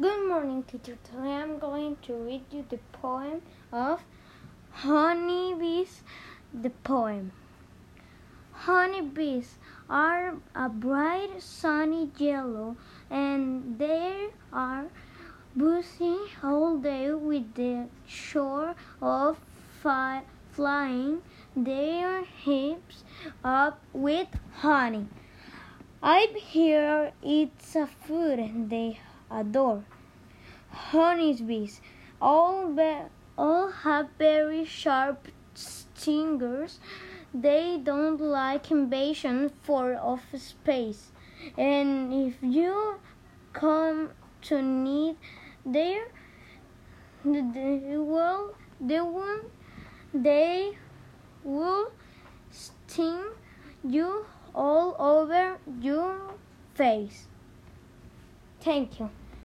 Good morning, teacher. Today I'm going to read you the poem of Honeybees. The poem. Honeybees are a bright sunny yellow and they are buzzing all day with the shore of fi- flying their hips up with honey. I hear it's a food and they adore. Honeybees all, all have very sharp stingers. They don't like invasion for of space. And if you come to need their they will they will they will sting you all over your face. Thank you.